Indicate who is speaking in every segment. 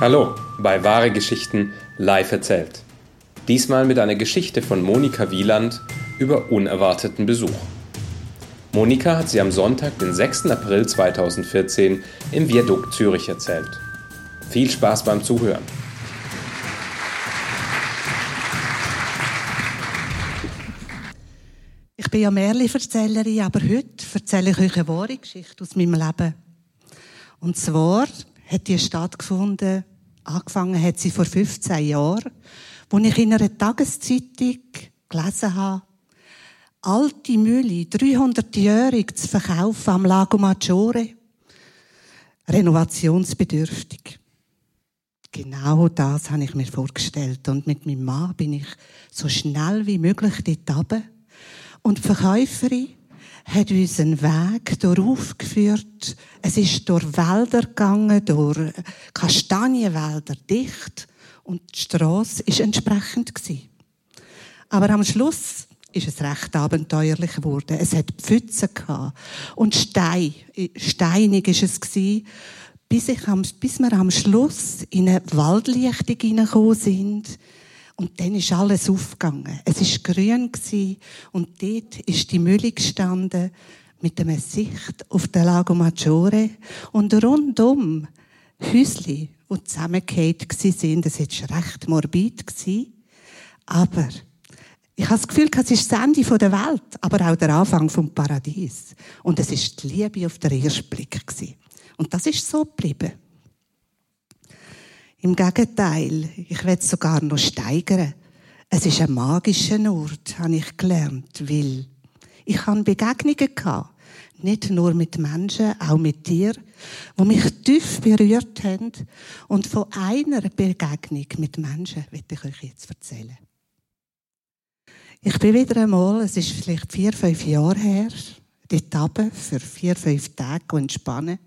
Speaker 1: Hallo bei Wahre Geschichten live erzählt. Diesmal mit einer Geschichte von Monika Wieland über unerwarteten Besuch. Monika hat sie am Sonntag, den 6. April 2014 im Viadukt Zürich erzählt. Viel Spaß beim Zuhören.
Speaker 2: Ich bin ja Märchen-Erzählerin, aber heute erzähle ich euch eine wahre Geschichte aus meinem Leben. Und zwar hat die stattgefunden, angefangen hat sie vor 15 Jahren, wo ich in einer Tageszeitung gelesen habe, alte Mühle, 300-jährig zu verkaufen am Lago Maggiore, renovationsbedürftig. Genau das habe ich mir vorgestellt. Und mit meinem Mann bin ich so schnell wie möglich dort runter. Und die Verkäuferin hat uns einen Weg darauf geführt. Es ist durch Wälder gegangen, durch Kastanienwälder, dicht. Und die Strasse war entsprechend. Aber am Schluss ist es recht abenteuerlich geworden. Es hat Pfützen. Und Stein, steinig ist es gewesen, bis, ich am, bis wir am Schluss in eine Waldlichtung hineingekommen sind, und dann ist alles aufgegangen. Es ist grün und dort ist die Mühle gestanden mit einer Sicht auf den Lago Maggiore und rundum Häusli, die zusammengekehrt sind. Es war recht morbid aber ich habe das Gefühl, es ist das Ende der Welt, aber auch der Anfang vom Paradies. Und es ist die Liebe auf den ersten Blick Und das ist so geblieben. Im Gegenteil, ich will es sogar noch steigern. Es ist ein magischer Ort, habe ich gelernt, weil ich habe Begegnungen gehabt. Nicht nur mit Menschen, auch mit dir, die mich tief berührt haben. Und von einer Begegnung mit Menschen will ich euch jetzt erzählen. Ich bin wieder einmal, es ist vielleicht vier, fünf Jahre her, dort runter für vier, fünf Tage entspannen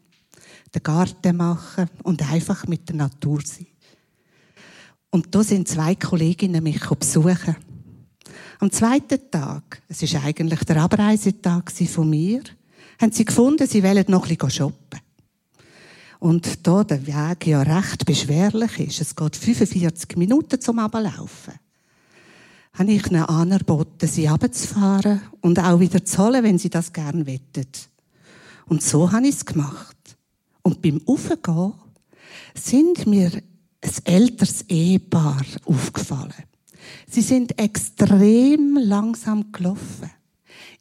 Speaker 2: den Garten machen und einfach mit der Natur sein. Und da sind zwei Kolleginnen mich besuchen. Am zweiten Tag, es ist eigentlich der Abreisetag von mir, haben sie gefunden, sie wollen noch ein bisschen shoppen. Und da der Weg ja recht beschwerlich ist, es geht 45 Minuten zum Ablaufen, habe ich ihnen angeboten, sie runterzufahren und auch wieder zu holen, wenn sie das gerne wettet. Und so habe ich es gemacht. Und beim Aufgehen sind mir ein älteres Ehepaar aufgefallen. Sie sind extrem langsam gelaufen.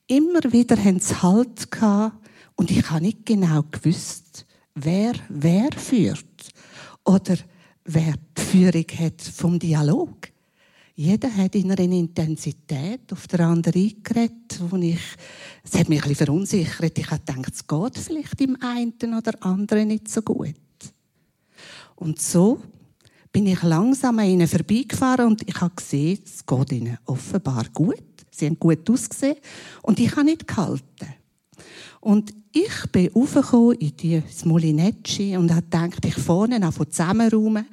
Speaker 2: Immer wieder haben sie Halt gehabt und ich habe nicht genau gewusst, wer wer führt oder wer die Führung hat vom Dialog. Jeder hat in einer Intensität auf der anderen eingeredet, wo ich, es hat mich ein bisschen verunsichert. Ich habe gedacht, es geht vielleicht im einen oder anderen nicht so gut. Und so bin ich langsam an ihnen vorbeigefahren und ich habe gesehen, es geht ihnen offenbar gut. Sie haben gut ausgesehen und ich habe nicht gehalten. Und ich bin aufgekommen in die Molinecci und habe gedacht, ich vorne auf zusammenräumen,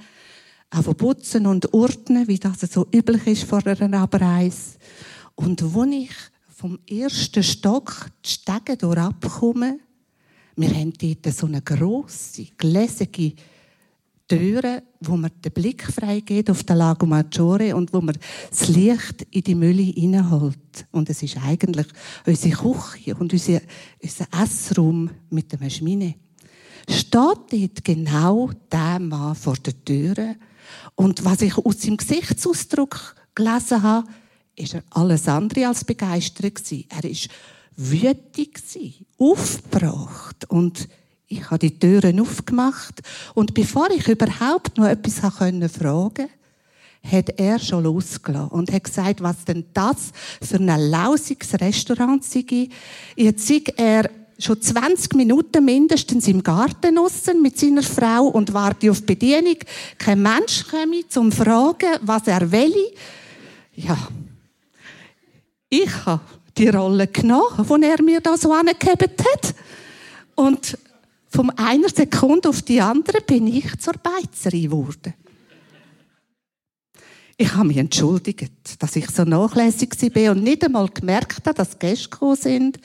Speaker 2: auf putzen und ordnen, wie das so üblich ist vor einer Abreise. Und wo ich vom ersten Stock die Stege durch abkomme, wir haben dort so eine grosse, gläsige Türen, wo man den Blick freigeht auf den Lago Maggiore und wo man das Licht in die Mülle hineinholt. Und es ist eigentlich unsere Küche und unser Essraum mit dem Schmine. Steht dort genau der Mann vor der Türe und was ich aus seinem Gesichtsausdruck gelesen habe, ist er alles andere als begeistert. Er ist wütig aufgebracht und ich habe die Türen aufgemacht und bevor ich überhaupt noch etwas fragen konnte, hat er schon losgelassen und hat gesagt, was denn das für ein lausiges Restaurant sei. Jetzt sei er schon 20 Minuten mindestens im Garten aussen mit seiner Frau und warte auf Bedienung. Kein Mensch komme zum Fragen, was er will. Ja. Ich habe die Rolle genommen, die er mir da so angegeben hat. Und von einer Sekunde auf die andere bin ich zur Beizerin geworden. Ich habe mich entschuldigt, dass ich so nachlässig war und nicht einmal gemerkt habe, dass Gäste gekommen sind.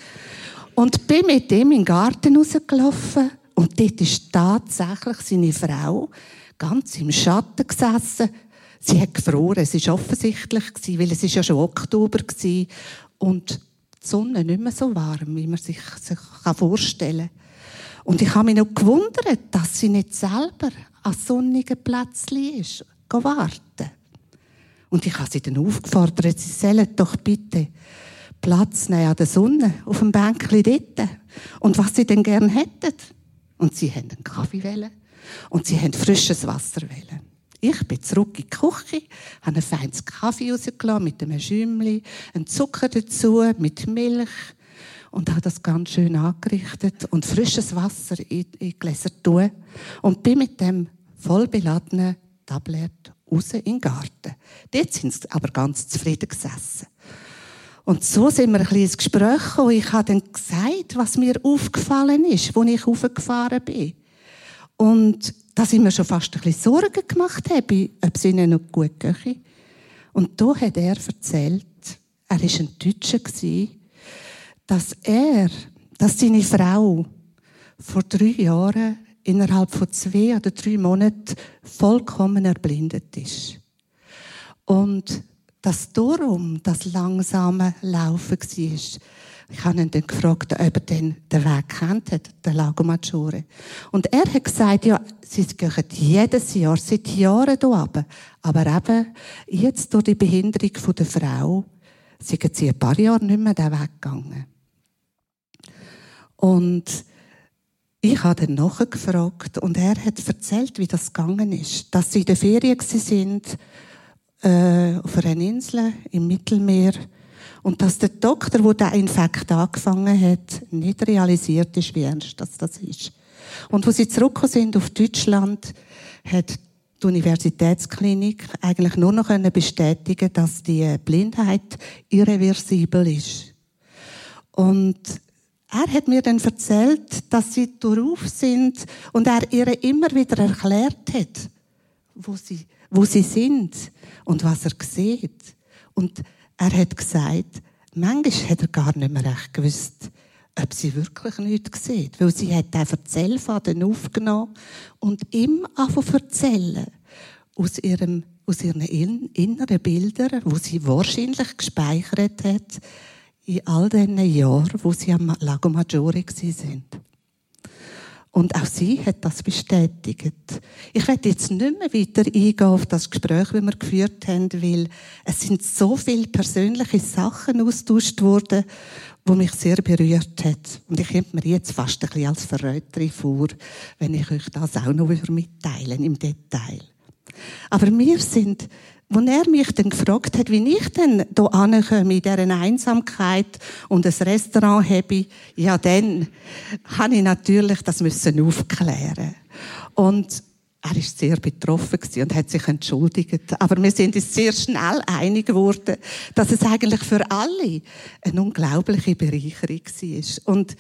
Speaker 2: Und bin mit ihm in den Garten rausgelaufen und dort ist tatsächlich seine Frau ganz im Schatten gesessen. Sie hat gefroren. Es war offensichtlich, weil es ja schon Oktober war. Und die Sonne nicht mehr so warm, wie man sich, sich vorstellen kann. Und ich habe mich noch gewundert, dass sie nicht selber an sonnigen Plätzchen ist, warten. Und ich habe sie dann aufgefordert, sie sollen doch bitte Platz nehmen an der Sonne, auf dem Bänkchen dort. Und was sie denn gern hätten. Und sie haben einen Kaffee. Und sie haben frisches Wasser wählen. Ich bin zurück in die Küche, habe einen feines Kaffee rausgelassen mit einem Schäumchen, einen Zucker dazu, mit Milch und habe das ganz schön angerichtet und frisches Wasser in, in Gläser tun und bin mit dem vollbeladenen Tablet raus in den Garten. Dort sind sie aber ganz zufrieden gesessen. Und so sind wir ein bisschen ins Gespräch gekommen. Ich habe dann gesagt, was mir aufgefallen ist, als ich hochgefahren bin. Und dass ich mir schon fast ein bisschen Sorgen gemacht habe, ob es ihnen noch gut gehe. Und da hat er erzählt, er war ein Deutscher, dass er, dass seine Frau vor drei Jahren innerhalb von zwei oder drei Monaten vollkommen erblindet ist. Und dass darum das langsame Laufen war. Ich habe ihn dann gefragt, ob er den Weg kennt, den Lago Maggiore. Und er hat gesagt, ja, sie gehen jedes Jahr, seit Jahren hier runter. Aber eben, jetzt durch die Behinderung der Frau, sind sie ein paar Jahre nicht mehr den Weg gegangen. Und ich habe dann nachgefragt und er hat erzählt, wie das gegangen ist. Dass sie in der Ferien sind äh, auf einer Insel im Mittelmeer und dass der Doktor, der Infekt angefangen hat, nicht realisiert ist, wie ernst das, das ist. Und wo sie zurückgekommen sind auf Deutschland, hat die Universitätsklinik eigentlich nur noch bestätigen dass die Blindheit irreversibel ist. Und er hat mir dann erzählt, dass sie darauf sind und er ihr immer wieder erklärt hat, wo sie, wo sie sind und was er sieht. Und er hat gesagt, manchmal hat er gar nicht mehr recht gewusst, ob sie wirklich nichts sieht. Weil sie hat den Erzählfaden aufgenommen und ihm anfangen erzählen. Aus ihrem, aus ihren inneren Bildern, wo sie wahrscheinlich gespeichert hat, in all diesen Jahren, wo sie am Lago Maggiore sind. Und auch sie hat das bestätigt. Ich werde jetzt nicht mehr weiter eingehen auf das Gespräch, das wir geführt haben, weil es sind so viele persönliche Sachen austauscht worden, wo mich sehr berührt hat. Und ich komme mir jetzt fast ein bisschen als Verräterin vor, wenn ich euch das auch noch mitteilen im Detail. Aber wir sind als er mich dann gefragt hat, wie ich denn hier ankomme, in dieser Einsamkeit und ein Restaurant habe, ja, dann habe ich natürlich das müssen aufklären. Und er ist sehr betroffen und hat sich entschuldigt. Aber wir sind uns sehr schnell einig geworden, dass es eigentlich für alle eine unglaubliche Bereicherung war. Und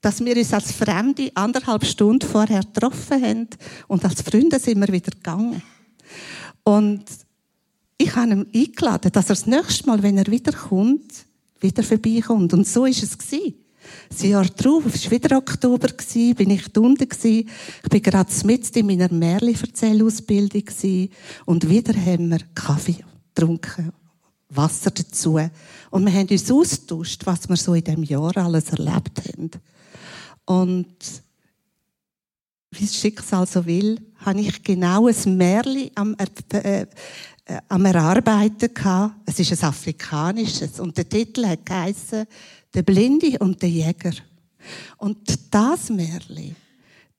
Speaker 2: dass wir uns als Fremde anderthalb Stunden vorher getroffen haben und als Freunde sind wir wieder gegangen. Und ich habe ihn eingeladen, dass er das nächste Mal, wenn er wiederkommt, wieder vorbeikommt. Und so ist es gewesen. Das Jahr darauf, es war wieder Oktober, bin ich unten. Ich bin gerade mit in meiner Märli-Erzählausbildung und wieder haben wir Kaffee getrunken, Wasser dazu. Und wir haben uns austauscht, was wir so in diesem Jahr alles erlebt haben. Und wie das Schicksal so will, habe ich genau ein Märli am äh, am Erarbeiten gehabt. Es ist ein afrikanisches und der Titel hat geheißen Der Blinde und der Jäger. Und das Märli,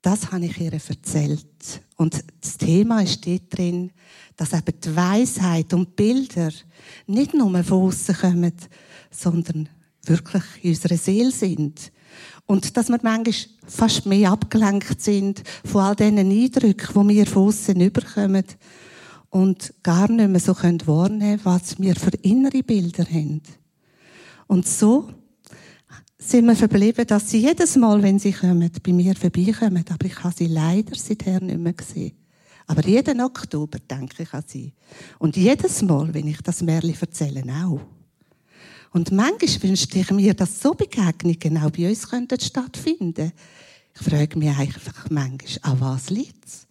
Speaker 2: das habe ich ihr erzählt. Und das Thema ist dort drin, dass eben die Weisheit und die Bilder nicht nur von außen kommen, sondern wirklich in unserer Seele sind. Und dass wir manchmal fast mehr abgelenkt sind von all diesen Eindrücken, die wir von außen überkommen und gar nicht mehr so wahrnehmen können, was wir für innere Bilder haben. Und so sind wir verblieben, dass sie jedes Mal, wenn sie kommen, bei mir vorbeikommen, aber ich habe sie leider seither nicht mehr gesehen. Aber jeden Oktober denke ich an sie. Und jedes Mal, wenn ich das Märchen erzähle, auch. Und manchmal wünschte ich mir, dass so Begegnungen auch bei uns stattfinden könnten. Ich frage mich einfach manchmal, an was liegt es?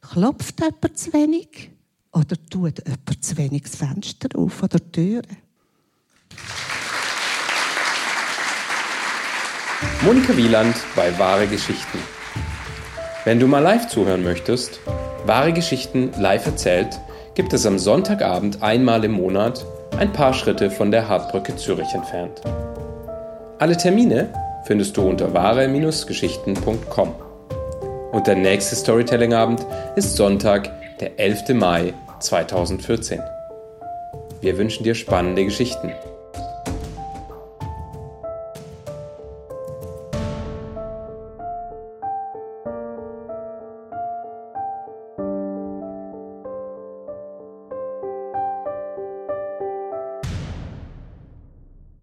Speaker 2: Klopft jemand zu wenig? Oder tut jemand zu wenig das Fenster auf oder Türen?
Speaker 1: Monika Wieland bei Wahre Geschichten. Wenn du mal live zuhören möchtest, Wahre Geschichten live erzählt, gibt es am Sonntagabend einmal im Monat ein paar Schritte von der Hartbrücke Zürich entfernt. Alle Termine findest du unter wahre-geschichten.com. Und der nächste Storytelling-Abend ist Sonntag, der 11. Mai 2014. Wir wünschen dir spannende Geschichten.